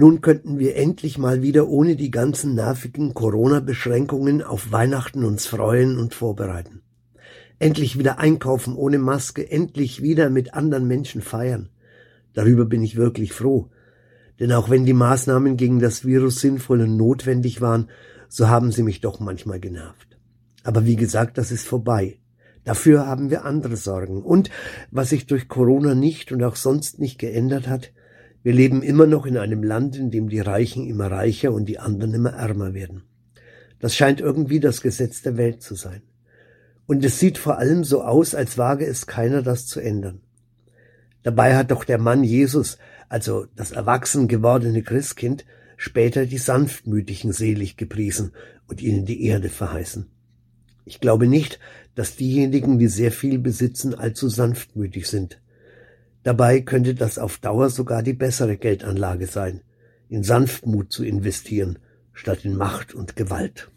Nun könnten wir endlich mal wieder ohne die ganzen nervigen Corona-Beschränkungen auf Weihnachten uns freuen und vorbereiten. Endlich wieder einkaufen ohne Maske, endlich wieder mit anderen Menschen feiern. Darüber bin ich wirklich froh. Denn auch wenn die Maßnahmen gegen das Virus sinnvoll und notwendig waren, so haben sie mich doch manchmal genervt. Aber wie gesagt, das ist vorbei. Dafür haben wir andere Sorgen. Und was sich durch Corona nicht und auch sonst nicht geändert hat, wir leben immer noch in einem Land, in dem die Reichen immer reicher und die anderen immer ärmer werden. Das scheint irgendwie das Gesetz der Welt zu sein. Und es sieht vor allem so aus, als wage es keiner, das zu ändern. Dabei hat doch der Mann Jesus, also das erwachsen gewordene Christkind, später die Sanftmütigen selig gepriesen und ihnen die Erde verheißen. Ich glaube nicht, dass diejenigen, die sehr viel besitzen, allzu sanftmütig sind. Dabei könnte das auf Dauer sogar die bessere Geldanlage sein, in Sanftmut zu investieren, statt in Macht und Gewalt.